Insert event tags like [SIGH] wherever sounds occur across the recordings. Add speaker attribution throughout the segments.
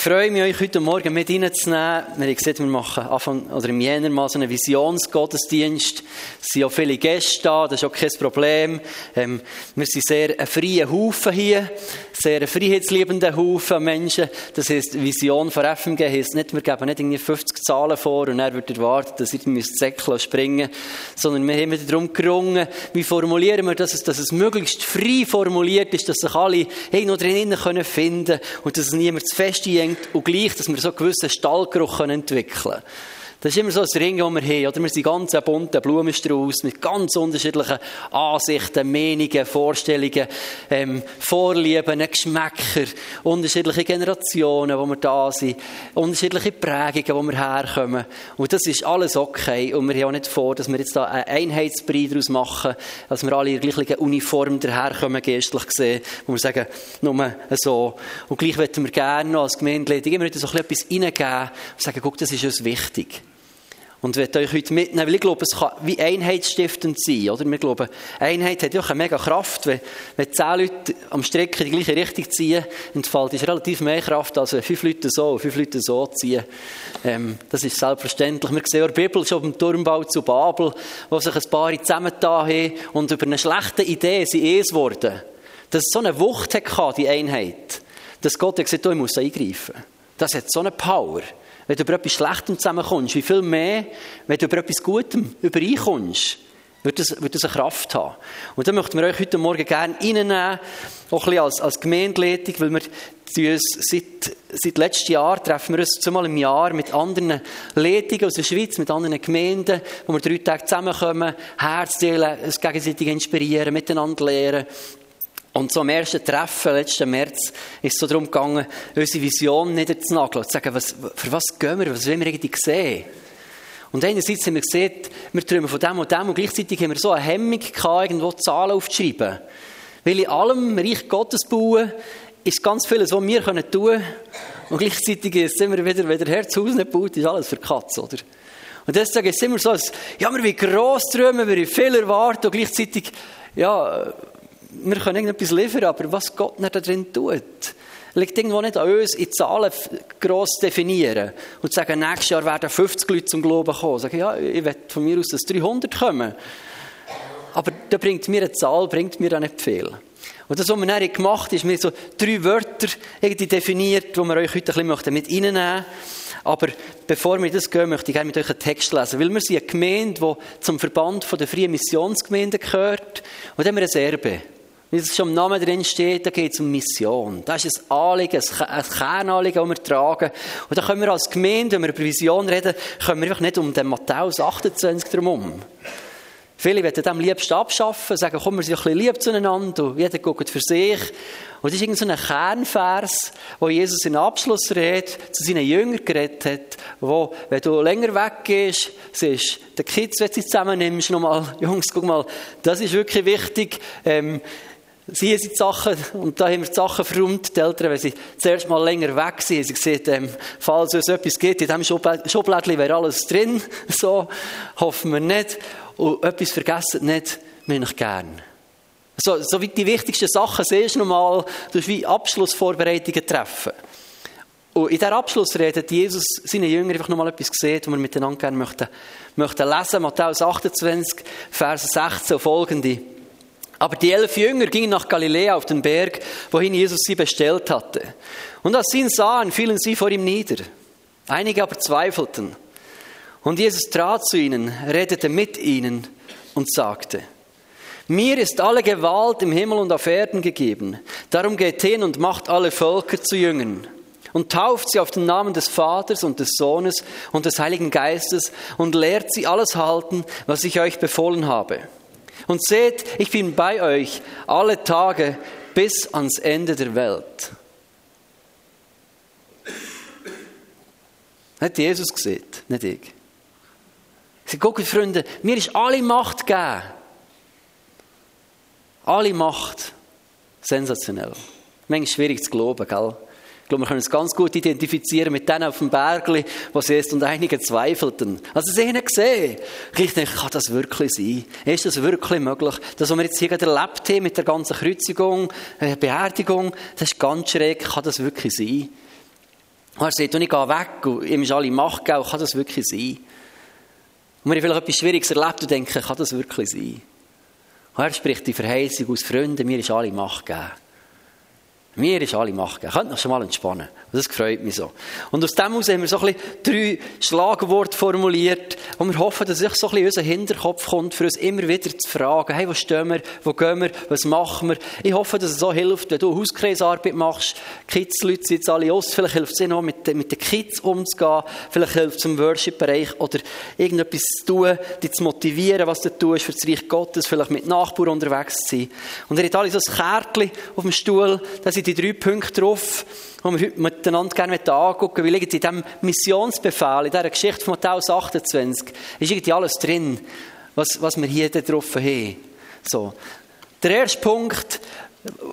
Speaker 1: Ich freue mich, euch heute Morgen mit reinzunehmen. Wir haben gesehen, wir machen Anfang, oder im Jänner mal so einen Visionsgottesdienst. Es sind auch viele Gäste da, das ist auch kein Problem. Ähm, wir sind sehr ein freier Haufen hier, sehr ein freiheitsliebender Haufen Menschen. Das heisst, Vision von FMG heisst nicht, wir geben nicht irgendwie 50 Zahlen vor und er wird erwartet, dass ihr müsst Säckchen springen sondern wir haben darum gerungen, wie formulieren wir das, dass es möglichst frei formuliert ist, dass sich alle irgendwo drinnen finden können und dass es niemand zu fest denkt und gleich, dass wir so einen gewissen Stallgeruch entwickeln können. Das ist immer so ein Ring, das wir haben. Oder? Wir sind ganz ein bunter Blumenstrauß mit ganz unterschiedlichen Ansichten, Meinungen, Vorstellungen, ähm, Vorlieben, Geschmäcker, unterschiedliche Generationen, wo wir da sind, unterschiedliche Prägungen, wo wir herkommen. Und das ist alles okay. Und wir haben auch nicht vor, dass wir jetzt da einen Einheitsbrei daraus machen, dass wir alle in gleichen Uniform daherkommen, geistlich gesehen, wo wir sagen, nur so. Und gleich möchten wir gerne noch als Gemeindeleitung immer wieder so etwas reingeben und sagen, guck, das ist uns wichtig. Und ich euch heute mitnehmen, weil ich glaube, es kann wie einheitsstiftend sein, oder? Wir glauben, Einheit hat ja auch eine mega Kraft. Wenn, wenn zehn Leute am Strecken die gleiche Richtung ziehen, entfaltet es relativ mehr Kraft, als wenn fünf Leute so und fünf Leute so ziehen. Ähm, das ist selbstverständlich. Wir sehen in der Bibel schon beim Turmbau zu Babel, wo sich ein paar zusammengetan haben und über eine schlechte Idee sind eins geworden. Dass es so eine Wucht hatte, die Einheit. Dass Gott hat gesagt, oh, ich muss eingreifen. Das hat so eine Power wenn du über etwas Schlechtem zusammenkommst, wie viel mehr, wenn du über etwas Gutem übereinkommst, wird das, wird das eine Kraft haben. Und da möchten wir euch heute Morgen gerne reinnehmen, auch ein bisschen als, als Gemeindeleitung, weil wir uns seit, seit letztem Jahr treffen wir uns zweimal im Jahr mit anderen Leitungen aus der Schweiz, mit anderen Gemeinden, wo wir drei Tage zusammenkommen, Herz teilen, uns gegenseitig inspirieren, miteinander lernen. Und so am ersten Treffen, letzten März, ist es so darum gegangen, unsere Vision niederzunageln zu sagen, was, für was gehen wir, was wollen wir eigentlich sehen? Und einerseits haben wir gesehen, wir träumen von dem und dem und gleichzeitig haben wir so eine Hemmung gehabt, irgendwo Zahlen aufzuschreiben. Weil in allem Reich Gottes bauen ist ganz vieles, was wir tun können. Und gleichzeitig es immer wieder, wenn der Herz Haus nicht baut, ist alles für Katz, oder? Und deswegen ist es immer so, dass, ja, wir wollen gross träumen, wir wollen viel erwarten und gleichzeitig, ja, wir können irgendetwas liefern, aber was Gott nicht da drin tut, liegt irgendwo nicht an uns, in Zahlen gross definieren und sagen, nächstes Jahr werden 50 Leute zum Glauben kommen. Sagen, ja, ich will von mir aus, dass 300 kommen. Aber da bringt mir eine Zahl, bringt mir auch nicht viel. Und das, was wir dann gemacht haben, ist mir so drei Wörter irgendwie definiert, die wir euch heute ein bisschen mit reinnehmen möchten. Aber bevor wir das gehen, möchte ich gerne mit euch einen Text lesen. Weil wir sind eine Gemeinde, die zum Verband der Freien Missionsgemeinden gehört. Und dann haben wir ein Erbe. Wie es schon im Namen drin steht, da geht es um Mission. Das ist ein Anliegen, ein Kernanliegen, das wir tragen. Und da können wir als Gemeinde, wenn wir über Vision reden, können wir einfach nicht um den Matthäus 28 drumherum. Viele werden dem liebst abschaffen, sagen, komm, wir sind ein bisschen lieb zueinander und jeder guckt für sich. Und das ist irgendein so Kernvers, wo Jesus in Abschlussrede zu seinen Jüngern geredet hat, wo, wenn du länger weg gehst, siehst, die Kids, wenn du sie zusammennimmst, nochmal, [LAUGHS] Jungs, guck mal, das ist wirklich wichtig, ähm, Sie sind die Sachen, und da haben wir die Sachen verräumt, die Eltern, wenn sie zuerst mal länger weg sind, sie sehen, ähm, falls es etwas gibt, in diesem Schublädchen wäre alles drin, [LAUGHS] so, hoffen wir nicht, und etwas vergessen nicht, wir ich gern. So, so wie die wichtigsten Sachen siehst du nochmal, du wie Abschlussvorbereitungen treffen. Und in dieser Abschlussrede hat Jesus seine Jünger einfach nochmal etwas gesehen, was wir miteinander gerne möchten, möchten lesen. Matthäus 28, Vers 16 und folgende. Aber die elf Jünger gingen nach Galiläa auf den Berg, wohin Jesus sie bestellt hatte. Und als sie ihn sahen, fielen sie vor ihm nieder. Einige aber zweifelten. Und Jesus trat zu ihnen, redete mit ihnen und sagte, mir ist alle Gewalt im Himmel und auf Erden gegeben. Darum geht hin und macht alle Völker zu Jüngern und tauft sie auf den Namen des Vaters und des Sohnes und des Heiligen Geistes und lehrt sie alles halten, was ich euch befohlen habe. Und seht, ich bin bei euch alle Tage bis ans Ende der Welt. Hat Jesus gesehen, nicht ich. Sage, guckt, Freunde, mir ist alle Macht gegeben. Alle Macht. Sensationell. Manchmal schwierig zu glauben, gell? Glaube, wir können uns ganz gut identifizieren mit denen auf dem Bergli, was sie ist und einige zweifelten. Also sie haben gesehen. Ich denke, kann das wirklich sein? Ist das wirklich möglich? Das, was wir jetzt hier gerade erlebt haben mit der ganzen Kreuzigung, äh, Beerdigung, das ist ganz schräg. Kann das wirklich sein? Und er sagt, und ich gehe weg und ihm ist alle Macht gegeben, kann das wirklich sein? Und wir haben vielleicht etwas Schwieriges erlebt und denken, kann das wirklich sein? Und er spricht die Verheißung aus Freunden, mir ist alle Macht gegeben. Mir ist alle Macht gegeben. Könnt noch schon mal entspannen. Das freut mich so. Und aus dem heraus haben wir so ein bisschen drei Schlagworte formuliert. Und wir hoffen, dass sich so ein bisschen unser Hinterkopf kommt, für uns immer wieder zu fragen, hey, wo stehen wir, wo gehen wir, was machen wir? Ich hoffe, dass es so hilft, wenn du Hauskreisarbeit machst. Kids-Leute sind jetzt alle aus. Vielleicht hilft es ihnen auch, mit, mit den Kids umzugehen. Vielleicht hilft es im Worship-Bereich oder irgendetwas zu tun, dich zu motivieren, was du tust für das Reich Gottes. Vielleicht mit Nachbarn unterwegs zu sein. Und er hat alle so ein Kärtchen auf dem Stuhl. Da sind die drei Punkte drauf die wir heute miteinander gerne angucken weil in diesem Missionsbefehl, in dieser Geschichte von Matthäus 28, ist irgendwie alles drin, was, was wir hier drauf haben. So. Der erste Punkt,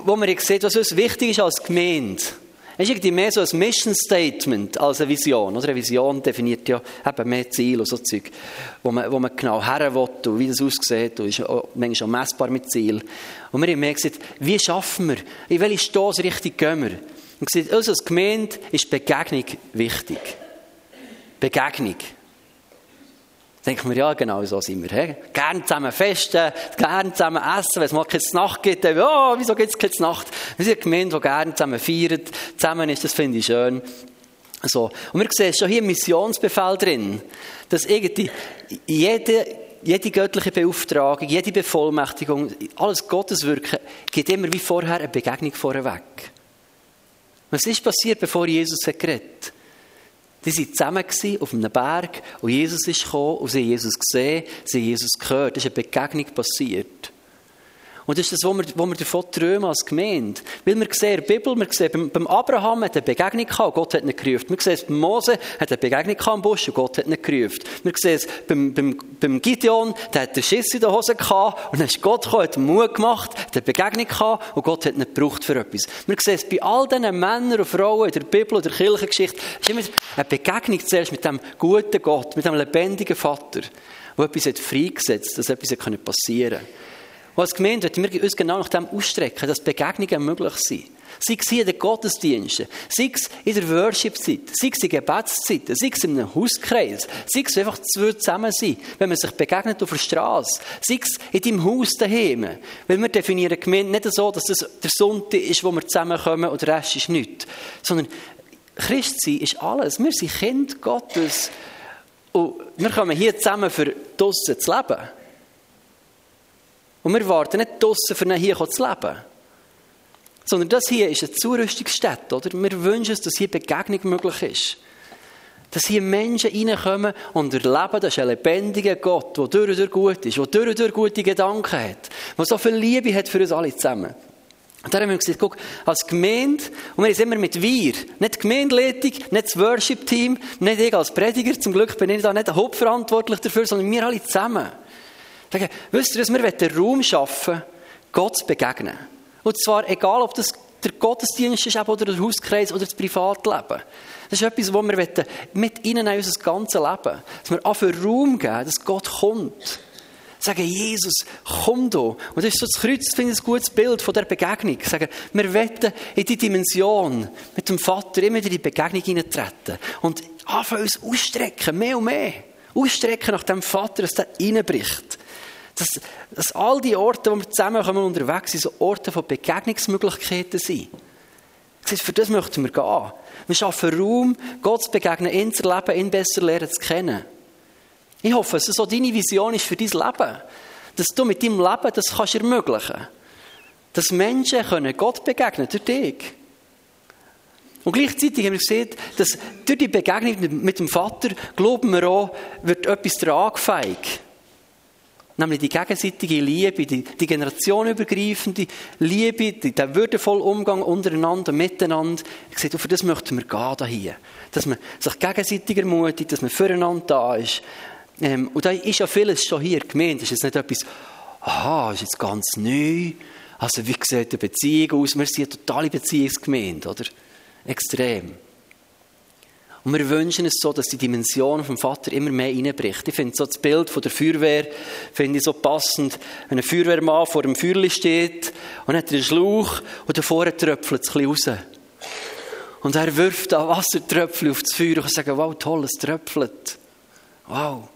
Speaker 1: wo man sieht, was uns wichtig ist als Gemeinde, ist irgendwie mehr so ein Mission Statement als eine Vision. Oder? Eine Vision definiert ja eben mehr Ziele und so Zeug, wo man, wo man genau her will und wie das aussieht und ist auch, manchmal auch messbar mit Ziel. Und wir haben mehr gesagt, wie schaffen wir, in welche Stoßrichtung gehen wir? Und gesagt, uns als Gemeinde ist Begegnung wichtig. Begegnung. Denken wir, ja, genau so sind wir. He? Gern zusammen festen, gern zusammen essen. Wenn es mal keine Nacht gibt, dann, oh, wieso gibt es keine Nacht? Wir sind eine Gemeinde, die gerne zusammen feiert. Zusammen ist, das finde ich schön. So. Und wir sehen schon hier im Missionsbefehl drin, dass irgendwie jede, jede göttliche Beauftragung, jede Bevollmächtigung, alles Gottes Wirken, geht immer wie vorher eine Begegnung vorweg. Was ist passiert, bevor Jesus hat geredet? Die waren zusammen auf einem Berg und Jesus ist gekommen und sie haben Jesus gesehen, sie haben Jesus gehört. Es ist eine Begegnung passiert. Und das ist das, was wir, wir davon träumen als Gemeinde. Weil wir sehen in der Bibel, wir sehen, beim, beim Abraham hat eine Begegnung gehabt, Gott hat ihn gerufen. Wir sehen es beim Mose, hat eine Begegnung gehabt im Busch und Gott hat ihn gerufen. Wir sehen es beim, beim, beim Gideon, der hat den Schiss in der Hose gehabt und dann ist Gott gekommen, hat Mut gemacht, hat eine Begegnung gehabt und Gott hat ihn gebraucht für etwas. Wir sehen es bei all diesen Männern und Frauen in der Bibel und der Kirchengeschichte, ist immer eine Begegnung zuerst mit dem guten Gott, mit dem lebendigen Vater, der etwas hat freigesetzt, dass etwas passieren konnte. Als Gemeinde wollen wir uns genau nach dem ausstrecken, dass Begegnungen möglich sind. Sei es in den Gottesdiensten, sei es in der Worship-Zeit, sei es in Gebetszeiten, sei es in einem Hauskreis, sei es einfach zwei zusammen sein, wenn man sich begegnet auf der Straße, sei es in deinem Haus daheim. Weil wir definieren Gemeinde nicht so, dass das der Sonntag ist, wo wir zusammenkommen und der Rest ist nichts. Sondern Christsein ist alles. Wir sind Kind Gottes. Und wir kommen hier zusammen, für draussen zu leben. Und wir warten nicht draussen, für hier zu leben. Sondern das hier ist eine Zurüstungsstätte, oder? Wir wünschen uns, dass hier Begegnung möglich ist. Dass hier Menschen reinkommen und erleben, dass ein lebendiger Gott, der durch und durch gut ist, der durch und durch gute Gedanken hat, der so viel Liebe hat für uns alle zusammen. Und da haben wir gesagt, guck, als Gemeinde, und wir sind immer mit wir, nicht Gemeindeleitung, nicht das Worship-Team, nicht ich als Prediger, zum Glück bin ich da nicht hauptverantwortlich dafür, sondern wir alle zusammen. Sagen, wisst ihr, dass wir Raum schaffen, Gott zu begegnen. Und zwar egal, ob das der Gottesdienst ist oder der Hauskreis oder das Privatleben. Das ist etwas, wo wir mit ihnen in unser ganzes Leben, dass wir einfach Raum geben, dass Gott kommt. Sagen, Jesus, komm da. Und das ist so das Kreuz, finde ich ein gutes Bild von der Begegnung. Sagen, wir wollen in die Dimension mit dem Vater immer in die Begegnung hineintreten. Und anfangen uns ausstrecken, mehr und mehr. Ausstrecken nach dem Vater, dass der reinbricht dass, dass all die Orte, wo wir zusammenkommen unterwegs sind, so Orte von Begegnungsmöglichkeiten sind. Für das möchten wir gehen. Wir schaffen Raum, Gott zu begegnen, ihn zu erleben, ihn besser lernen zu kennen. Ich hoffe, dass so deine Vision ist für dein Leben. Dass du mit deinem Leben das kannst ermöglichen. Dass Menschen können Gott begegnen durch dich. Und gleichzeitig haben wir gesehen, dass durch die Begegnung mit dem Vater, glauben wir auch, wird etwas tragfähig. Nämlich die gegenseitige Liebe, die, die generationenübergreifende Liebe, der würdevolle Umgang untereinander, miteinander. Ich sehe, für das möchten wir gehen hier. Dass man sich gegenseitig ermutigt, dass man füreinander da ist. Ähm, und da ist ja vieles schon hier gemeint. Das ist jetzt nicht etwas, aha, ist jetzt ganz neu. Also, wie sieht eine Beziehung aus? Wir sind eine totale Beziehungsgemeinde, oder? Extrem. Und wir wünschen es so, dass die Dimension vom Vater immer mehr reinbricht. Ich finde so das Bild von der Feuerwehr, finde ich so passend. Wenn ein Feuerwehrmann vor dem Feuerli steht und hat einen Schlauch und davor tröpfelt es ein bisschen raus. Und er wirft da Wassertröpfchen auf das Feuer und sagt, wow, toll, es tröpfelt. Wow.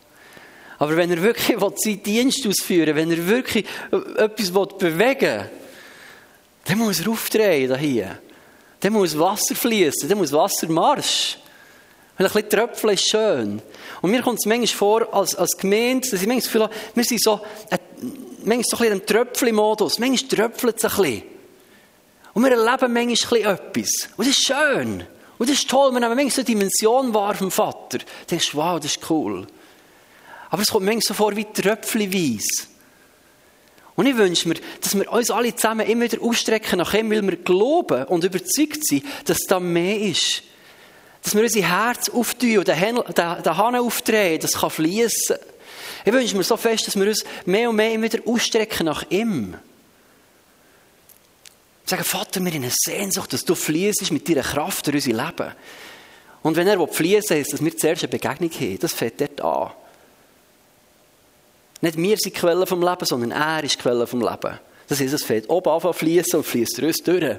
Speaker 1: Aber wenn er wirklich seinen Dienst ausführen wenn er wirklich etwas bewegen will, dann muss er aufdrehen hier. Dann muss Wasser fließen, dann muss Wasser marsch. Weil ein bisschen Tröpfeln ist schön. Und mir kommt es manchmal vor, als, als Gemeinde, dass ich manchmal das Gefühl habe, wir sind so, äh, manchmal so ein bisschen im Tröpfchen-Modus. Manchmal tröpfelt es ein bisschen. Und wir erleben manchmal etwas. Und das ist schön. Und das ist toll. Wir nehmen manchmal so eine Dimension wahr vom Vater. Du denkst, wow, das ist cool. Aber es kommt manchmal so vor wie tröpfchenweise. Und ich wünsche mir, dass wir uns alle zusammen immer wieder ausstrecken nach ihm, weil wir glauben und überzeugt sind, dass da mehr ist. Dass wir unser Herz auftun und den, Hahn aufdrehen, das kann fließen. Ich wünsche mir so fest, dass wir uns mehr und mehr wieder ausstrecken nach ihm. Sagen, Vater, wir haben eine Sehnsucht, dass du fließt mit deiner Kraft durch unser Leben. Und wenn er fließen will, dass wir zuerst eine Begegnung haben, das fängt dort an. Nicht wir sind die Quelle vom Leben, sondern er ist die Quelle vom Leben. Das heißt, es fängt oben an fließen und fließt durch uns durch.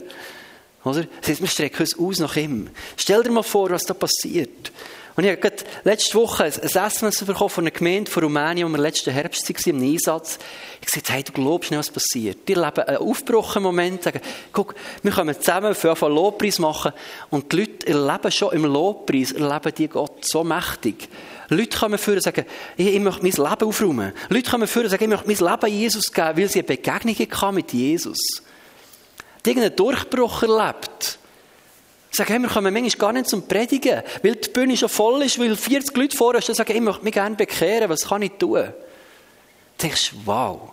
Speaker 1: Oder? Das heißt, wir strecken uns aus nach ihm. Stell dir mal vor, was da passiert. Und ich habe gerade letzte Woche ein SMS bekommen von einer Gemeinde von Rumänien, wo wir letzten Herbst waren, im Einsatz. Ich gesagt, hey, du glaubst nicht, was passiert. Die erleben einen Aufbruch im Moment, sagen, guck, wir kommen zusammen für einen Lobpreis machen und die Leute erleben schon im Lobpreis, erleben die Gott so mächtig. Leute kommen vor und sagen, ich, möchte mein Leben aufräumen. Leute kommen vor und sagen, ich möchte mein Leben Jesus geben, weil sie eine Begegnung hatten mit Jesus. Die irgendeinen Durchbruch erlebt. Ich sage, hey, wir kommen manchmal gar nicht zum Predigen, weil die Bühne schon voll ist, weil 40 Leute vor uns sagen, ich möchte mich gerne bekehren, was kann ich tun? Du denkst, wow.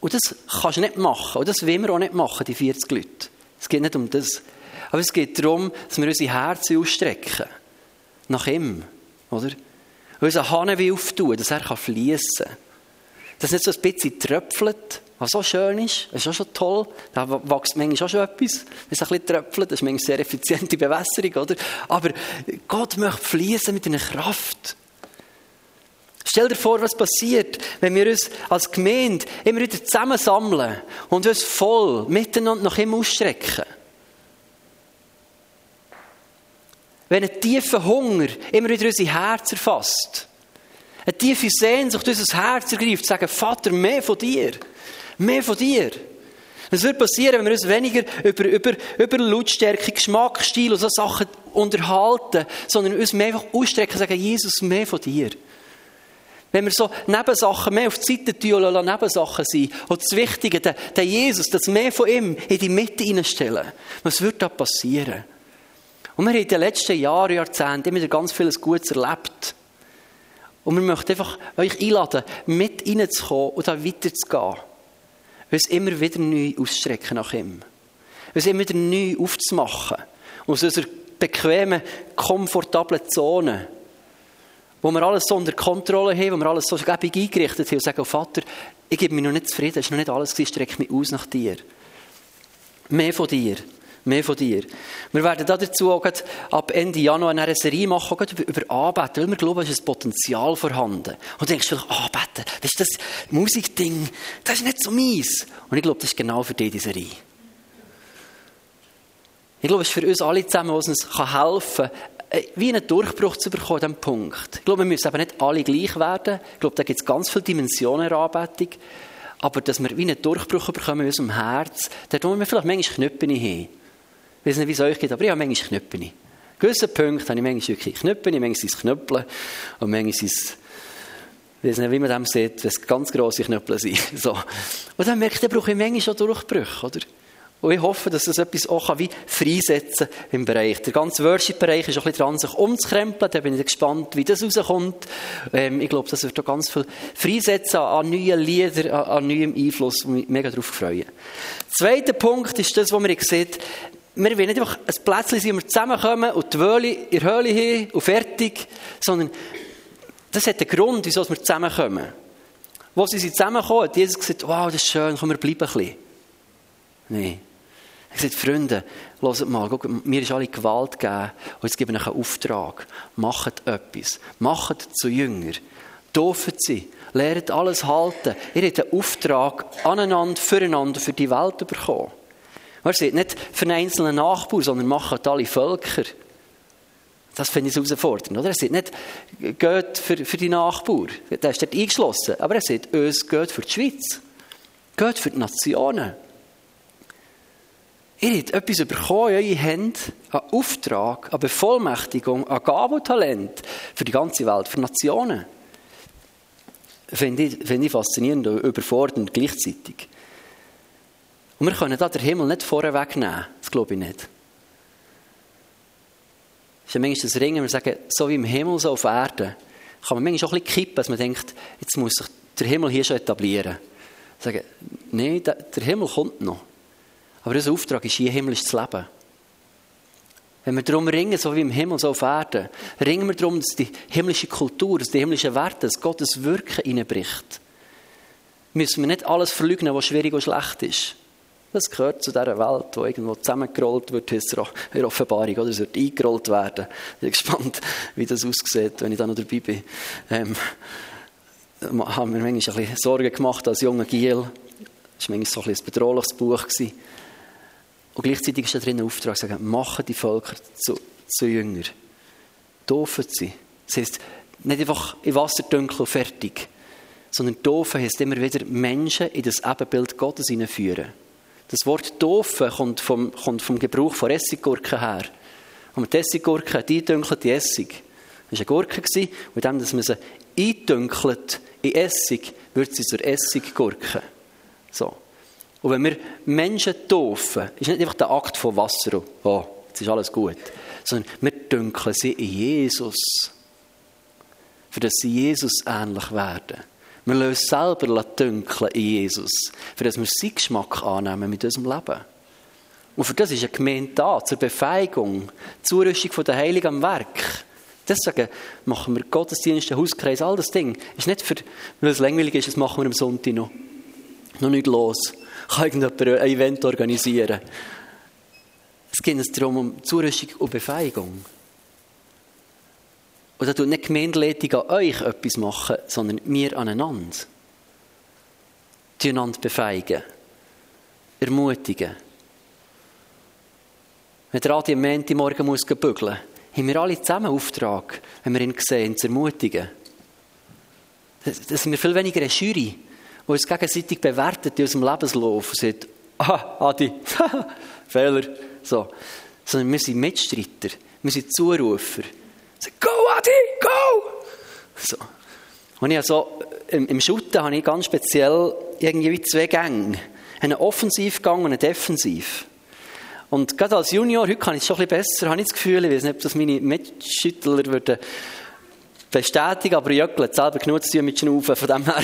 Speaker 1: Und das kannst du nicht machen. Und das wollen wir auch nicht machen, die 40 Leute. Es geht nicht um das. Aber es geht darum, dass wir unsere Herzen ausstrecken. Nach ihm. Oder? Unser Hahn will auftun, dass er fließen kann. Dass nicht so ein bisschen tröpfelt, was so schön ist. Ist auch schon toll. Da wächst manchmal auch schon etwas. Wenn es ein bisschen tröpfelt, das ist manchmal sehr effiziente Bewässerung, oder? Aber Gott möchte fließen mit einer Kraft. Stell dir vor, was passiert, wenn wir uns als Gemeinde immer wieder zusammensammeln und uns voll miteinander nach ihm ausstrecken. Wenn ein tiefer Hunger immer wieder unser Herz erfasst, eine tiefe Sehnsucht unser Herz ergreift, sagen, Vater, mehr von dir, mehr von dir. Das wird passieren, wenn wir uns weniger über, über, über Lautstärke, Geschmack, Stil und so Sachen unterhalten, sondern uns mehr einfach ausstrecken und sagen, Jesus, mehr von dir. Wenn wir so Nebensachen mehr auf die Seite tun und Nebensachen sein und das Wichtige, der, der Jesus, das mehr von ihm in die Mitte hineinstellen, was wird da passieren? Und wir haben in den letzten Jahren, Jahrzehnten immer ganz vieles Gutes erlebt. Und wir möchten einfach euch einladen, mit reinzukommen und da weiterzugehen. Uns immer wieder neu ausstrecken nach ihm. Uns immer wieder neu aufzumachen. Aus unserer bequemen, komfortablen Zone. Wo wir alles so unter Kontrolle haben, wo wir alles so gebig eingerichtet haben und sagen, oh Vater, ich gebe mich noch nicht zufrieden, es ist noch nicht alles gewesen, strecke mich aus nach dir. Mehr von dir. Mehr von dir. Wir werden dazu auch ab Ende Januar eine Serie machen, über, Anbeten, weil wir glauben, es ist ein Potenzial vorhanden. Und du denkst vielleicht, Anbeten, das ist das Musikding, das ist nicht so meins. Und ich glaube, das ist genau für dich die Serie. Ich glaube, es ist für uns alle zusammen, was uns helfen kann, äh, wie einen Durchbruch zu bekommen an Punkt. Ich glaube, wir müssen aber nicht alle gleich werden. Ich glaube, da gibt es ganz viele Dimensionen der Anbetung. Aber dass wir wie einen Durchbruch bekommen in unserem Herz, da wo wir vielleicht manchmal Knöpfe haben. Ich weiß nicht, wie es euch geht, aber ich habe manchmal Knöpfe. In gewissen Punkten habe ich manchmal wirklich Knöpfe, manchmal sind es Knöppel und manchmal sind es ich weiß nicht, wie man dem sieht, wenn es ganz grosse Knöpfe sind. [LAUGHS] So. Und dann merkt da brauche ich manchmal schon Durchbrüche, oder? Und ich hoffe, dass das etwas auch wie freisetzen im Bereich. Der ganze Worship-Bereich ist auch ein bisschen dran, sich umzukrempeln. Da bin ich gespannt, wie das rauskommt. Ähm, ich glaube, das wird auch ganz viel freisetzen an neuen Liedern, an, an neuem Einfluss, und mich mega darauf freuen. Zweiter Punkt ist das, was man sieht, wir wollen nicht einfach ein Plätzchen sein, wo wir zusammenkommen und die Wöhle in der Höhle haben und fertig, sondern das hat einen Grund, wieso wir zusammenkommen. Wo sie zusammenkommen, hat Jesus gesagt, wow, das ist schön, komm, wir bleiben ein bisschen. Nein. Er sagt, Freunde, hört mal, guck, mir ist alle Gewalt gegeben und jetzt gebe ich euch einen Auftrag. Macht etwas. Macht zu Jünger. Dürfen sie. Lernt alles halten. Ihr habt einen Auftrag aneinander, füreinander, für die Welt bekommen. Er sagt nicht für einen einzelnen Nachbar, sondern macht alle Völker. Das finde ich herausfordernd, oder? Er sagt nicht, geht für, für die Nachbar. Der ist dort eingeschlossen. Aber er sagt, uns geht für die Schweiz. Geht für die Nationen. Ihr habt etwas bekommen in eure Hände, einen Auftrag, eine Bevollmächtigung, ein Gabentalent für die ganze Welt, für Nationen. Finde ich, finde ich faszinierend und überfordernd gleichzeitig. Und wir können da den Himmel nicht vorher wegnehmen. Das glaube ich nicht. Es ist ja manchmal das Ringen, wir sagen, so wie im Himmel, so auf Erden, kann man manchmal auch ein bisschen kippen, dass man denkt, jetzt muss sich der Himmel hier schon etablieren. Sagen, nein, der Himmel kommt noch. Aber unser Auftrag ist, hier himmlisch zu leben. Wenn wir darum ringen, so wie im Himmel, so auf Erden, ringen wir darum, dass die himmlische Kultur, dass die himmlischen Werte, dass Gottes Wirken hineinbricht. Müssen wir nicht alles verleugnen, was schwierig und schlecht ist. Das gehört zu dieser Welt, die irgendwo zusammengerollt wird, in der Offenbarung, oder? Es wird eingerollt werden. Ich bin gespannt, wie das aussieht, wenn ich da noch dabei bin. Ähm, haben wir manchmal ein bisschen Sorgen gemacht als junger Giel. Das war manchmal so ein, ein bedrohliches Buch. Gewesen. Und gleichzeitig ist da drin ein Auftrag, sagen, machen die Völker zu, zu Jünger. Taufen sie. Das heisst, nicht einfach in Wasser dunkel und fertig, sondern taufen heisst immer wieder Menschen in das Ebenbild Gottes hineinführen. Das Wort taufen kommt vom, kommt vom Gebrauch von Essiggurken her. Und die Essiggurke, die eindünkelte Essig. Das war eine Gurke, und indem man sie eindünkelt in Essig, wird sie zur Essiggurke. So. Und wenn wir Menschen taufen, ist nicht einfach der Akt von Wasser, oh, jetzt ist alles gut, sondern wir dünkeln sie in Jesus, für dass sie Jesus ähnlich werden. Wir lassen uns selber dünkeln in Jesus, für dass wir seinen Geschmack annehmen mit unserem Leben. Und für das ist eine Gemeinde da, zur Befähigung, Zurüstung der Heiligen am Werk. Deswegen machen wir Gottesdienste, Hauskreis, all das Ding. Ist nicht für, weil es langweilig ist, das machen wir am Sonntag noch. Noch nicht los kann irgendjemand ein Event organisieren. Es geht darum, um Zurüstung und Befähigung. Und da tut nicht die Gemeindeleitung an euch etwas machen, sondern wir aneinander. Die einander befähigen. Ermutigen. Wenn der Adi am Montagmorgen muss bügeln muss, haben wir alle zusammen Auftrag, wenn wir ihn sehen, zu ermutigen. Das sind wir viel weniger eine Jury, die uns gegenseitig bewertet in unserem Lebenslauf und sagt, ah, Adi, [LAUGHS] Fehler. So. Sondern wir sind Mitstreiter, wir sind Zurufer. Go Adi, go! So. Und ich so, im, im Shooten habe ich ganz speziell irgendwie zwei Gänge. Einen Offensivgang und einen Defensiv. Und gerade als Junior, heute kann ich es schon ein bisschen besser, habe ich das Gefühl, ich weiß nicht, ob das meine Mitschüttler würden bestätigen, aber Jöckel hat selber genug zu mit Schnaufen, von dem her. [LAUGHS]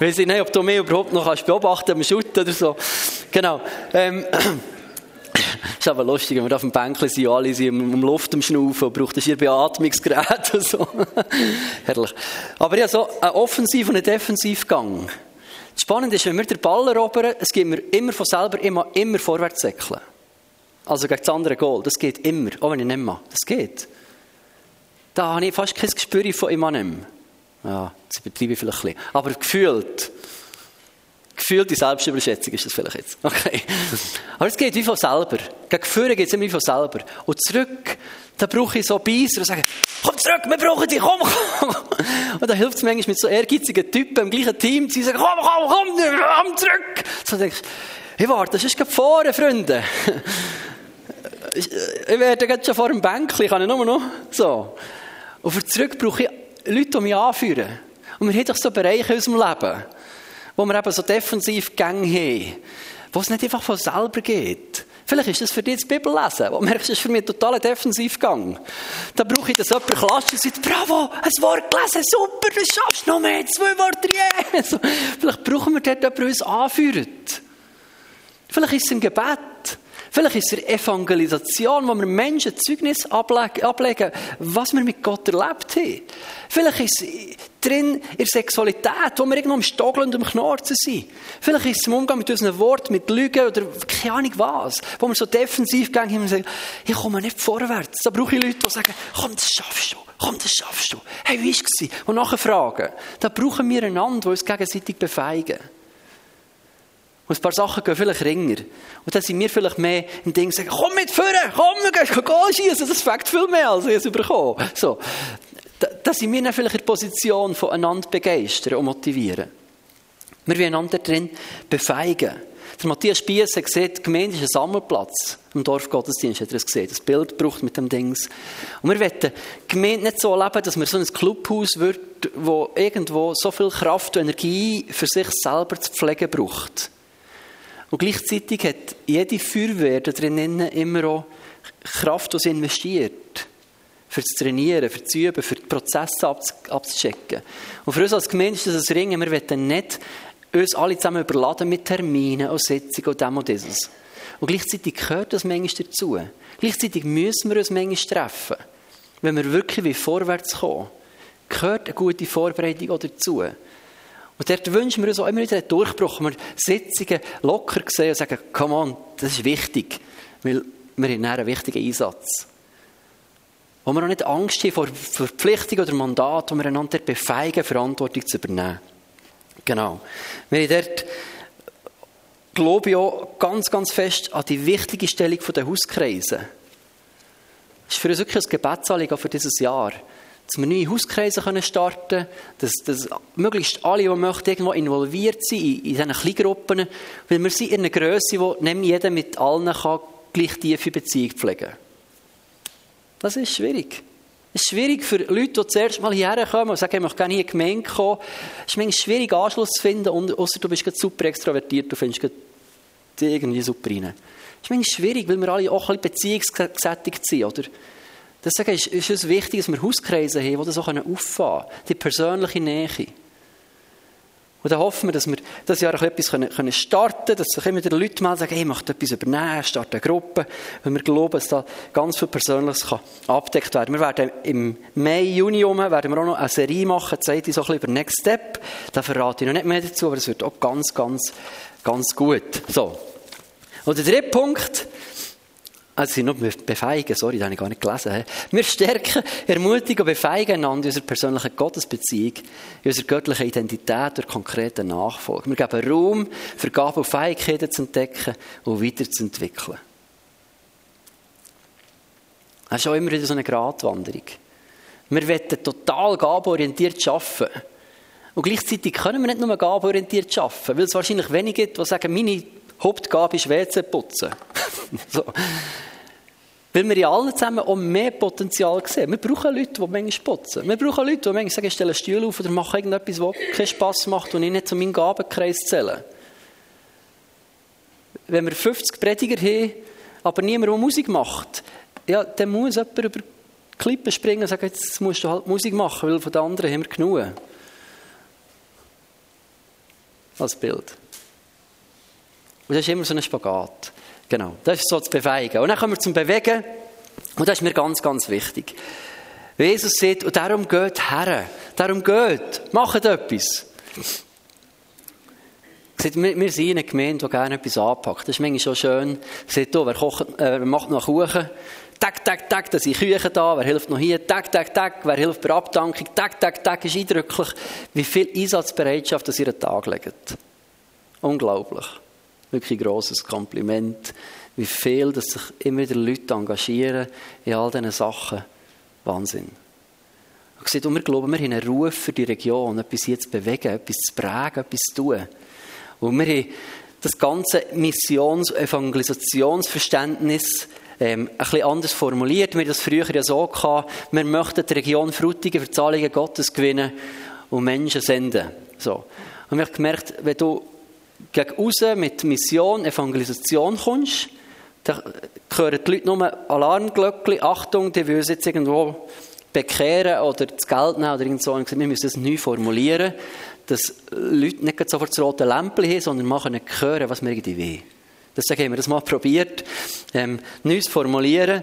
Speaker 1: ich weiß nicht, ob du mich überhaupt noch kannst beobachten beim Schutten oder so. Genau. Ähm, [LAUGHS] ist aber lustig, wenn wir auf dem Bänkchen sind, alle sind um Luft am Schnaufen braucht ein Beatmungsgerät und so. [LAUGHS] Herrlich. Aber ja, so ein Offensiv- und ein Defensivgang. Spannend ist, wenn wir den Ball erobern, es geht mir immer von selber immer, immer vorwärts säckeln. Also gegen das andere Goal. Das geht immer, auch wenn ich nicht mache. Das geht. Da habe ich fast kein Gespür von ihm Ja, das übertreibe ich vielleicht ein bisschen. Aber gefühlt, gefühlte Selbstüberschätzung ist das vielleicht jetzt. Okay. Aber es geht wie von selber. Gegen Führen geht es immer wie von selber. Und zurück, da brauche ich so Beisser und sage, komm zurück, wir brauchen dich, komm, komm. Und da hilft es manchmal mit so ehrgeizigen Typen im gleichen Team, die sagen, komm, komm, komm, komm zurück. So denkst du, hey, warte, das ist gerade vorne, Freunde. Ich werde jetzt schon vor dem Bänkchen, kann ich nur noch so. Und für zurück brauche ich Leute, die mich anführen. Und wir haben doch so Bereiche in unserem Leben, wo wir eben so defensiv Gänge haben, wo es nicht einfach von selber geht. Vielleicht ist das für dich das Bibellesen. Wo du merkst, das ist für mich ein totaler Defensivgang. Da brauche ich, dass jemand klatscht und sagt, bravo, ein Wort gelesen, super, das schaffst du noch mehr, zwei Worte, yeah. So. Vielleicht brauchen wir dort jemanden, der uns anführt. Vielleicht ist es im Gebet. Vielleicht ist es Evangelisation, wo wir Menschen Zeugnis ablegen, was wir mit Gott erlebt haben. Vielleicht ist es drin in der Sexualität, wo wir irgendwo am Stoggeln und am Knorzen sind. Vielleicht ist es im Umgang mit unseren Worten, mit Lügen oder keine Ahnung was, wo wir so defensiv gehen und sagen, ich komme nicht vorwärts. Da brauche ich Leute, die sagen, komm, das schaffst du. Komm, das schaffst du. Hey, wie war es? Und nachher fragen. Da brauchen wir einander, die uns gegenseitig befeigen. Und ein paar Sachen gehen vielleicht ringer. Und dann sind wir vielleicht mehr im Ding, sagen, komm mit vorne, komm, wir gehen Goal schießen, das fängt viel mehr, als ich es bekomme. So. Da, da sind wir dann vielleicht in der Position von einander begeistern und motivieren. Wir wollen einander drin befeigen. Der Matthias Spiess hat gesehen, die Gemeinde ist ein Sammelplatz. Im Dorfgottesdienst hat er es gesehen. Das Bild braucht mit dem Dings. Und wir wollen die Gemeinde nicht so leben, dass wir so ein Clubhaus wird, wo irgendwo so viel Kraft und Energie für sich selber zu pflegen braucht. Und gleichzeitig hat jede Feuerwehr da drinnen immer auch Kraft, die sie investiert. Für das Trainieren, für das Üben, für die Prozesse abzuchecken. Und für uns als Gemeinde ist das ein Ringen. Wir wollen nicht uns alle zusammen überladen mit Terminen und Sitzungen und dem und dieses. Und gleichzeitig gehört das manchmal dazu. Gleichzeitig müssen wir uns manchmal treffen. Wenn wir wirklich vorwärts kommen, gehört eine gute Vorbereitung auch dazu. Und dort wünschen wir uns auch immer wieder einen Durchbruch, wir Sitzungen locker sehen und sagen, come on, das ist wichtig, weil wir haben einen wichtigen Einsatz. Wo wir auch nicht Angst haben vor Verpflichtungen oder Mandat, wo wir einander befeigen, Verantwortung zu übernehmen. Genau. Wir haben dort, glaube ich, auch ganz, ganz fest an die wichtige Stellung der Hauskreise. Das ist für uns wirklich ein Gebetsanliegen für dieses Jahr. Dass wir neue Hauskreise starten können, dass, dass möglichst alle, die möchten, irgendwo involviert sind in, in diesen Kleingruppen, weil wir sind in einer Größe, wo nicht jeder mit allen kann gleich tiefe Beziehung pflegen kann. Das ist schwierig. Es ist schwierig für Leute, die zuerst mal hierher kommen und sagen, ich möchte gerne hier in die kommen. Es ist schwierig, Anschluss zu finden, außer du bist super extrovertiert, du findest irgendwie super rein. Es ist schwierig, weil wir alle auch ein bisschen beziehungsgesättigt sind, oder? Deswegen ist, ist es wichtig, dass wir Hauskreise haben, die das auch auffahren können. Die persönliche Nähe. Und dann hoffen wir, dass wir das Jahr etwas können, starten können, dass sich immer wieder Leute mal sagen, hey, ich möchte etwas übernehmen, starte eine Gruppe, weil wir glauben, dass da ganz viel Persönliches kann abdeckt werden. Wir werden im Mai, Juni herum, werden wir auch noch eine Serie machen, zeigt so ein bisschen über Next Step. Da verrate ich noch nicht mehr dazu, aber es wird auch ganz, ganz, ganz gut. So. Und der dritte Punkt, also, sie nur befeigen, sorry, das habe ich gar nicht gelesen. Wir stärken, ermutigen und befeigen einander in unserer persönlichen Gottesbeziehung, in unserer göttlichen Identität durch konkrete Nachfolge. Wir geben Raum für Gaben und Fähigkeiten zu entdecken und weiterzuentwickeln. Das ist auch immer wieder so eine Gratwanderung. Wir wollen total gabenorientiert arbeiten. Und gleichzeitig können wir nicht nur gabenorientiert arbeiten, weil es wahrscheinlich wenige gibt, die sagen, meine Hauptgabe ist WC putzen. [LAUGHS] so. Weil wir ja alle zusammen auch mehr Potenzial sehen. Wir brauchen Leute, die manchmal putzen. Wir brauchen Leute, die manchmal sagen, ich stelle einen Stuhl auf oder mache irgendetwas, was keinen Spass macht und ich nicht zu meinem Gabenkreis zähle. Wenn wir 50 Prediger haben, aber niemand, der Musik macht, ja, dann muss jemand über die Klippen springen und sagen, jetzt musst du halt Musik machen, weil von den anderen haben wir genug. Als Bild. Und das ist immer so ein Spagat. Genau, das ist so das Bewegen. Und dann kommen wir zum Bewegen. Und das ist mir ganz, ganz wichtig. Jesus sagt, und darum geht her. Darum geht. Macht etwas. Wir, wir sind eine Gemeinde, die gerne etwas anpackt. Das ist manchmal schon schön. Sagt, oh, wer, kocht, äh, wer macht noch Kuchen? Tag, tag, tag, da sind Küchen da. Wer hilft noch hier? Tag, tag, tag. Wer hilft bei Abdankung? Tag, tag, tag. ist eindrücklich, wie viel Einsatzbereitschaft das ihr an den Tag legt. Unglaublich. Wirklich ein grosses Kompliment, wie viel dass sich immer wieder Leute engagieren in all diesen Sachen. Wahnsinn. Und wir glauben, wir haben einen Ruf für die Region, etwas hier zu bewegen, etwas zu prägen, etwas zu tun. Und wir haben das ganze Missions- und Evangelisationsverständnis ähm, ein bisschen anders formuliert. Wir haben das früher ja so gehabt, wir möchten die Region Frutigen für Zahlungen Gottes gewinnen und Menschen senden. So. Und wir haben gemerkt, wenn du gegen raus mit Mission, Evangelisation kommst, dann hören die Leute nur Alarmglöckchen, Achtung, die wollen jetzt irgendwo bekehren oder das Geld nehmen oder irgend so. Und wir müssen das neu formulieren, dass Leute nicht sofort das rote Lämpchen haben, sondern machen hören, was wir irgendwie wollen. Deswegen haben wir das mal probiert, ähm, Neues formulieren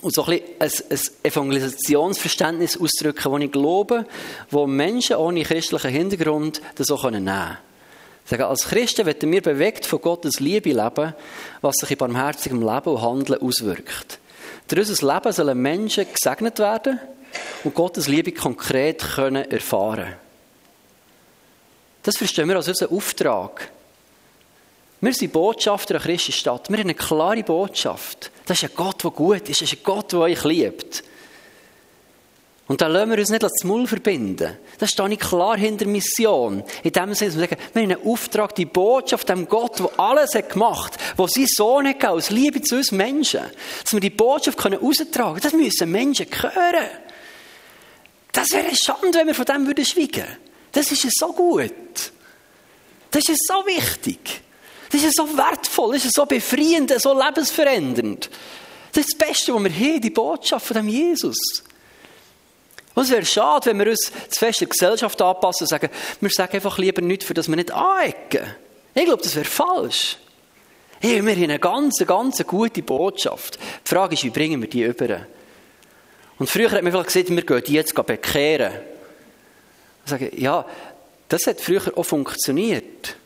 Speaker 1: und so ein, bisschen ein, ein Evangelisationsverständnis ausdrücken, das ich glaube, wo Menschen ohne christlichen Hintergrund das auch nehmen können. Sagen, als Christen werden wir bewegt von Gottes Liebe leben, was sich in barmherzigem Leben und Handeln auswirkt. Durch unser Leben sollen Menschen gesegnet werden und Gottes Liebe konkret können erfahren Das verstehen wir als unseren Auftrag. Wir sind Botschafter einer Christi Stadt. Wir haben eine klare Botschaft. Das ist ein Gott, der gut ist. Das ist ein Gott, der euch liebt. Und da lassen wir uns nicht das Maul verbinden. Da stehe ich klar hinter Mission. In dem Sinne, dass wir sagen, wir haben einen Auftrag, die Botschaft dem Gott, der alles hat gemacht hat, der sein Sohn hat aus Liebe zu uns Menschen, dass wir die Botschaft können raustragen können. Das müssen Menschen hören. Das wäre eine Schande, wenn wir von dem würden schweigen. Das ist so gut. Das ist so wichtig. Das ist so wertvoll, das ist so befreiend, so lebensverändernd. Das ist das Beste, was wir haben, die Botschaft von dem Jesus. Und es wäre schade, wenn wir uns zu fest der Gesellschaft anpassen und sagen, wir sagen einfach lieber nichts, für das wir nicht anecken. Ich glaube, das wäre falsch. Hey, wir haben eine ganz, ganz gute Botschaft. Die Frage ist, wie bringen wir die über? Und früher hat man vielleicht gesagt, wir gehen die jetzt bekehren. Ich sage, ja, das hat früher auch funktioniert.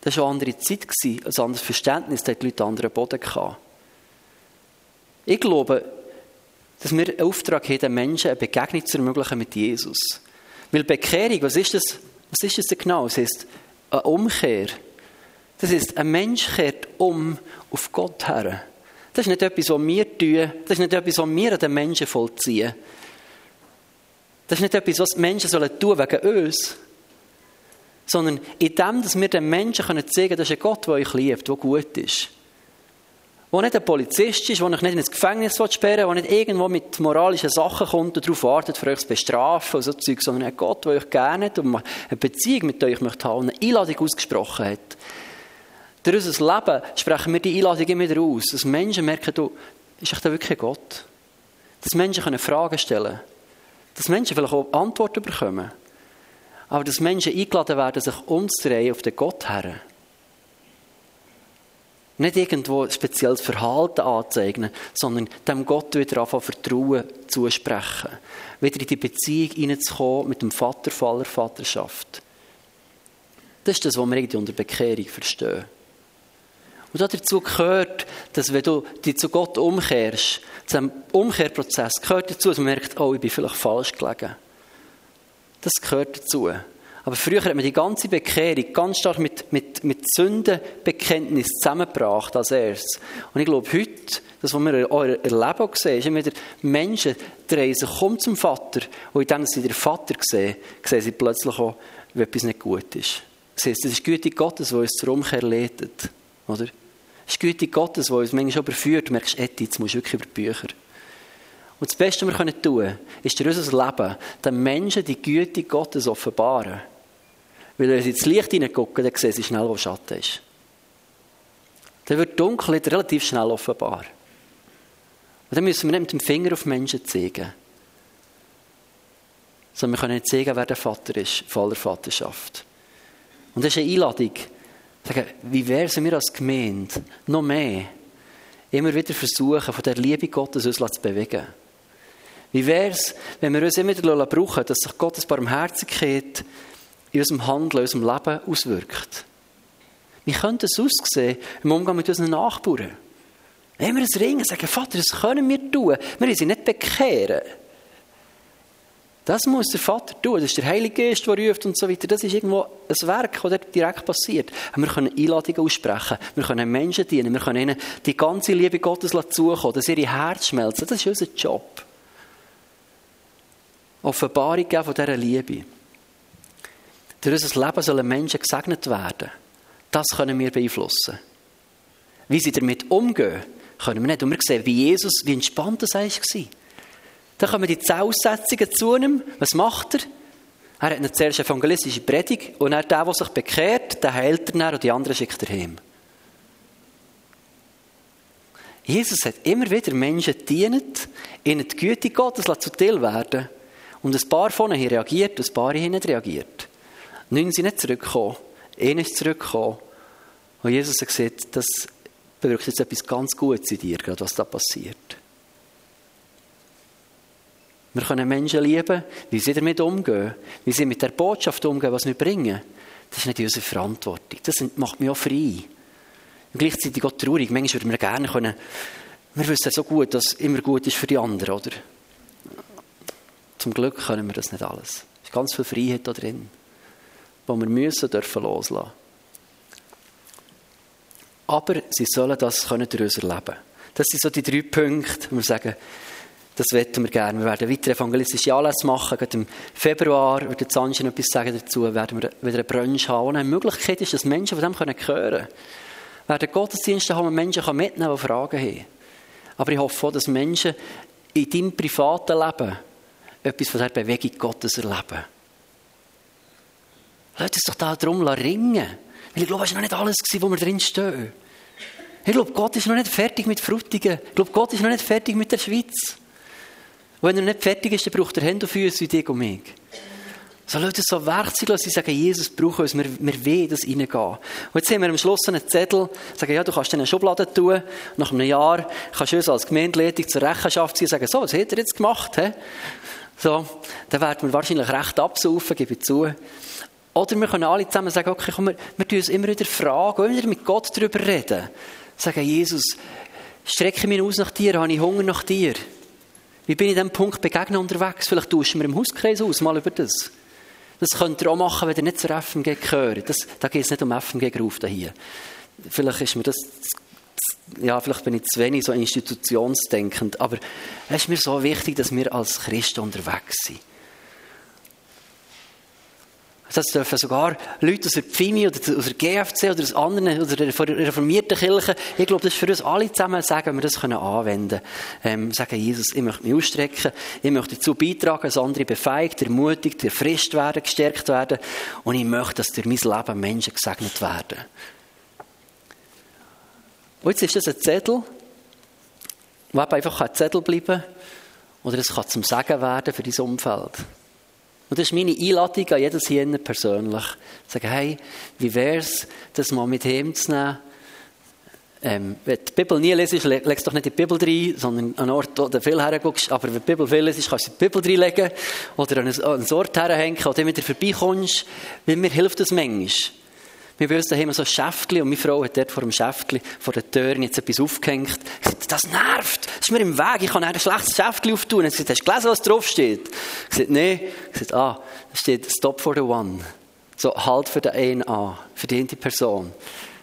Speaker 1: Das war eine andere Zeit, ein anderes Verständnis, da hatten die Leute einen anderen Boden gehabt. Ich glaube, dass wir einen Auftrag haben, den Menschen eine Begegnung zu ermöglichen mit Jesus. Weil Bekehrung, was ist das? Was ist das denn genau? Es ist eine Umkehr. Das ist, ein Mensch kehrt um auf Gott her. Das ist nicht etwas, was wir tun. Das ist nicht etwas, was wir an den Menschen vollziehen. Das ist nicht etwas, was die Menschen sollen tun wegen uns. Sondern in dem, dass wir den Menschen zeigen können, das ist ein Gott, der euch liebt, der gut ist der nicht ein Polizist ist, der euch nicht ins Gefängnis sperren will, der nicht irgendwo mit moralischen Sachen kommt und darauf wartet, für euch zu bestrafen und so Zeug, sondern ein Gott, der euch gerne hat und eine Beziehung mit euch möchte haben und eine Einladung ausgesprochen hat. Durch unser Leben sprechen wir die Einladung immer wieder aus, dass Menschen merken, du, ist echt wirklich ein Gott? Dass Menschen können Fragen stellen können. Dass Menschen vielleicht auch Antworten bekommen. Aber dass Menschen eingeladen werden, sich umzudrehen auf den Gott her. Nicht irgendwo ein spezielles Verhalten anzeigen, sondern dem Gott wieder anfangen Vertrauen zusprechen. Wieder in die Beziehung hineinzukommen mit dem Vater voller Vaterschaft. Das ist das, was wir irgendwie unter Bekehrung verstehen. Und dazu gehört, dass wenn du dich zu Gott umkehrst, zu diesem Umkehrprozess, gehört dazu, dass man merkt, oh, ich bin vielleicht falsch gelegen. Das gehört dazu. Aber früher hat man die ganze Bekehrung ganz stark mit, mit, mit Sündenbekenntnis zusammengebracht als erstes. Und ich glaube, heute, das, was wir auch erleben auch sehen, ist immer wieder, Menschen drehen sich um zum Vater und indem sie den Vater sehen, sehen sie plötzlich auch, wie etwas nicht gut ist. Heißt, das ist die Güte Gottes, die uns zur Umkehr leitet. Oder? Das ist die Güte Gottes, die uns manchmal überführt. Du merkst, Eti, jetzt musst du wirklich über die Bücher. Und das Beste, was wir tun können, ist durch unser Leben den Menschen die Güte Gottes offenbaren. Weil wenn sie ins Licht hineingucken, dann sehen sie schnell, wo Schatten ist. Dann wird Dunkelheit relativ schnell offenbar. Und dann müssen wir nicht mit dem Finger auf Menschen zeigen. Sondern wir können nicht zeigen, wer der Vater ist, voller Vaterschaft. Und das ist eine Einladung. Sagen, wie wäre es, wir als Gemeinde noch mehr immer wieder versuchen, von der Liebe Gottes uns zu bewegen? Wie wäre es, wenn wir uns immer wieder brauchen, dass sich Gottes Barmherzigkeit in unserem Handeln, in unserem Leben auswirkt. Wie könnte es aussehen im Umgang mit unseren Nachbarn? Wenn wir es ringen, sagen, Vater, das können wir tun. Wir sie nicht bekehren. Das muss der Vater tun. Das ist der Heilige Geist, der ruft und so weiter. Das ist irgendwo ein Werk, das direkt passiert. Wir können Einladungen aussprechen. Wir können Menschen dienen. Wir können ihnen die ganze Liebe Gottes zukommen, dass ihre Herz schmelzen. Das ist unser Job. Offenbarung geben von dieser Liebe. Durch unser Leben sollen Menschen gesegnet werden. Das können wir beeinflussen. Wie sie damit umgehen, können wir nicht. Und wir sehen, wie Jesus, wie entspannt das war. Dann kommen die zehn Aussetzungen zu ihm. Was macht er? Er hat eine zuerst evangelistische Predigt und er, der, der sich bekehrt, den heilt er und die anderen schickt er heim. Jesus hat immer wieder Menschen gedient, ihnen die Güte Gottes zuteil werden Und ein paar von ihnen reagiert ein paar haben nicht reagiert. Neun sind nicht zurückgekommen. Einer ist zurückgekommen. Und Jesus hat gesagt, das bewirkt jetzt etwas ganz Gutes in dir, gerade was da passiert. Wir können Menschen lieben, wie sie damit umgehen, wie sie mit der Botschaft umgehen, was wir bringen. Das ist nicht unsere Verantwortung. Das macht mich auch frei. Und gleichzeitig auch traurig. Manchmal würden wir gerne können, wir wissen so gut, dass es immer gut ist für die anderen, oder? Zum Glück können wir das nicht alles. Es ist ganz viel Freiheit da drin wo wir müssen dürfen loslassen. aber sie sollen das können durch unser Leben. Das sind so die drei Punkte, wo wir sagen, das wetten wir gerne. Wir werden weiter evangelistische Anlässe machen. Gerade im Februar wird der noch etwas sagen dazu. Werden wir wieder eine Brunch haben, wo eine Möglichkeit ist, dass Menschen von dem hören können. Wir werden Gottesdienste haben, wo Menschen mitnehmen können, die Fragen haben. Aber ich hoffe auch, dass Menschen in deinem privaten Leben etwas von dieser Bewegung Gottes erleben. Lass uns doch da drum ringen. Weil ich glaube, es war noch nicht alles, wo wir drin stehen. Ich glaube, Gott ist noch nicht fertig mit Frutigen. Ich glaube, Gott ist noch nicht fertig mit der Schweiz. Und wenn er nicht fertig ist, dann braucht er Hände und Füße wie dich und mich. So Leute so Werkzeuge lassen, sie sagen, Jesus braucht uns, wir, wir wollen das reingehen. Und jetzt haben wir am Schluss einen Zettel, sagen, ja, du kannst in eine Schublade tun, nach einem Jahr kannst du uns als Gemeindeleitung zur Rechenschaft ziehen sagen, so, was hat er jetzt gemacht? He? So, dann werden wir wahrscheinlich recht absaufen, gebe ich zu. Oder wir können alle zusammen sagen, okay, komm, wir, wir tun uns immer wieder fragen, immer wieder mit Gott darüber reden. Sagen, Jesus, strecke mich aus nach dir, habe ich Hunger nach dir? Wie bin ich diesem Punkt begegnet unterwegs? Vielleicht tauschen wir im Hauskreis aus, mal über das. Das könnt ihr auch machen, wenn ihr nicht zur FMG gehört. Das, da geht es nicht um FMG-Geruf hier. Vielleicht ist mir das, ja, vielleicht bin ich zu wenig so institutionsdenkend, aber es ist mir so wichtig, dass wir als Christen unterwegs sind. Das dürfen sogar Leute aus der Pfimi oder aus der GFC oder aus anderen oder der reformierten Kirche, ich glaube, das ist für uns alle zusammen sagen, wenn wir das anwenden können. Ähm, sagen, Jesus, ich möchte mich ausstrecken, ich möchte dazu beitragen, dass andere befeigt, ermutigt, erfrischt werden, gestärkt werden und ich möchte, dass durch mein Leben Menschen gesegnet werden. Und jetzt ist das ein Zettel, wo einfach ein Zettel bleiben kann, oder es kann zum Segen werden für dein Umfeld. Und das ist meine Einladung an jedes hier persönlich. Sagen, hey, wie wäre es, das mal mit ihm zu nehmen? Ähm, wenn du die Bibel nie lesest, legst doch nicht die Bibel rein, sondern an einen Ort, wo du viel herguckst. Aber wenn du die Bibel viel lesest, kannst du die Bibel reinlegen oder an einen Ort herhängen, wo du wieder vorbeikommst. Weil mir hilft das manchmal. Wir bei uns daheim so ein Schäftchen und meine Frau hat dort vor dem Schäftchen, vor der Tür jetzt etwas aufgehängt. Ich sagte, das nervt, das ist mir im Weg, ich kann ein schlechtes Schäftchen auftun. Sie sagt, hast du gelesen, was drauf steht? Ich sagte, nein. Ich sagte, ah, da steht Stop for the One. So, halt für den einen an, für die Person.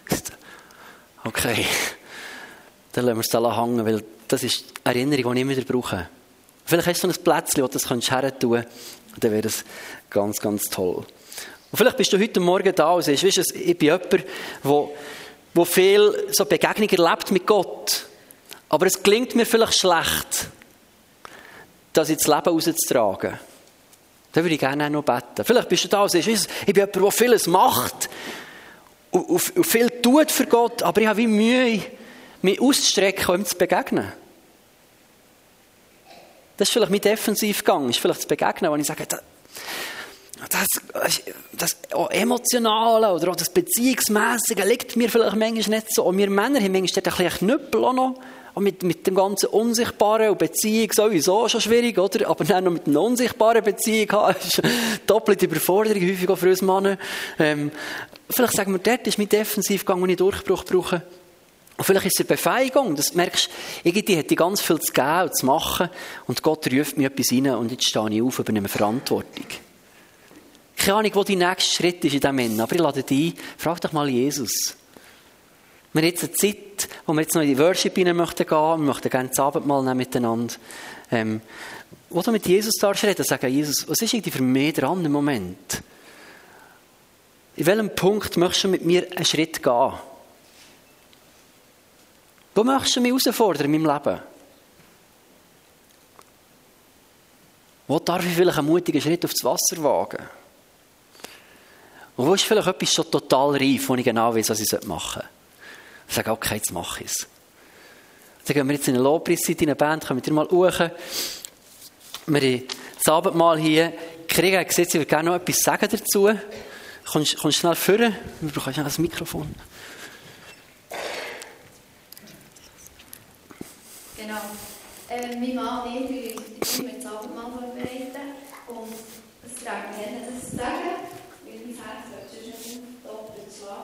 Speaker 1: Ich sagte, okay, dann lassen wir es da hängen, weil das ist eine Erinnerung, die ich immer wieder brauche. Vielleicht hast du so ein Plätzchen, wo du das her tun kannst, dann wäre das ganz, ganz toll. Und vielleicht bist du heute Morgen da und sagst, weißt du, ich bin jemand, der, der viel so Begegnungen erlebt mit Gott. Aber es gelingt mir vielleicht schlecht, das ins Leben rauszutragen. Da würde ich gerne auch noch beten. Vielleicht bist du da und sagst, ich bin jemand, der vieles macht und, und, viel tut für Gott, aber ich habe wie Mühe, mich auszustrecken, ihm zu begegnen. Das ist vielleicht mein Defensivgang, ist vielleicht zu begegnen, wo ich sage, das, das Emotionale oder auch das Beziehungsmäßige liegt mir vielleicht manchmal nicht so. Und wir Männer haben manchmal ein bisschen Knüppel auch noch. Und mit, mit dem ganzen Unsichtbaren und Beziehung sowieso schon schwierig, oder? Aber dann noch mit einer unsichtbaren Beziehung haben, [LAUGHS] ist doppelte Überforderung häufig auch für uns Männer. Ähm, vielleicht sagen wir, dort ist mein Defensivgang, wo ich Durchbruch brauche. Und vielleicht ist es eine Befähigung. Das merkst du, irgendwie hätte ich ganz viel zu geben und zu machen. Und Gott ruft mir etwas rein und jetzt stehe ich auf, übernehme Verantwortung. Keine Ahnung, wo der nächste Schritt ist in diesem Ende, aber ich lade dich ein, frag doch mal Jesus. Wir haben jetzt eine Zeit, wo wir jetzt noch in die Worship rein möchten gehen, wir möchten gerne das Abendmahl nehmen miteinander. Ähm, wo du mit Jesus darfst reden, sagen, Jesus, was ist irgendwie für mich dran im Moment? In welchem Punkt möchtest du mit mir einen Schritt gehen? Wo möchtest du mich herausfordern in meinem Leben? Wo darf ich vielleicht einen mutigen Schritt aufs Wasser wagen? Und wo ist vielleicht etwas schon total reif, wo ich genau weiß, was ich machen soll? Ich sage, okay, jetzt mache ich es. Dann gehen wir jetzt in eine Lobpreiszeit in eine Band, kommen wir mal hoch. Wir haben das Abendmahl hier. Krieger hat gesagt, ich würde gerne noch etwas sagen dazu. Kommst, kommst schnell führen? Wir brauchen schnell das Mikrofon.
Speaker 2: Genau. Äh, mein Mann und ich, wir das Abendmahl vorbereiten. Und es trägt mir das zu sagen.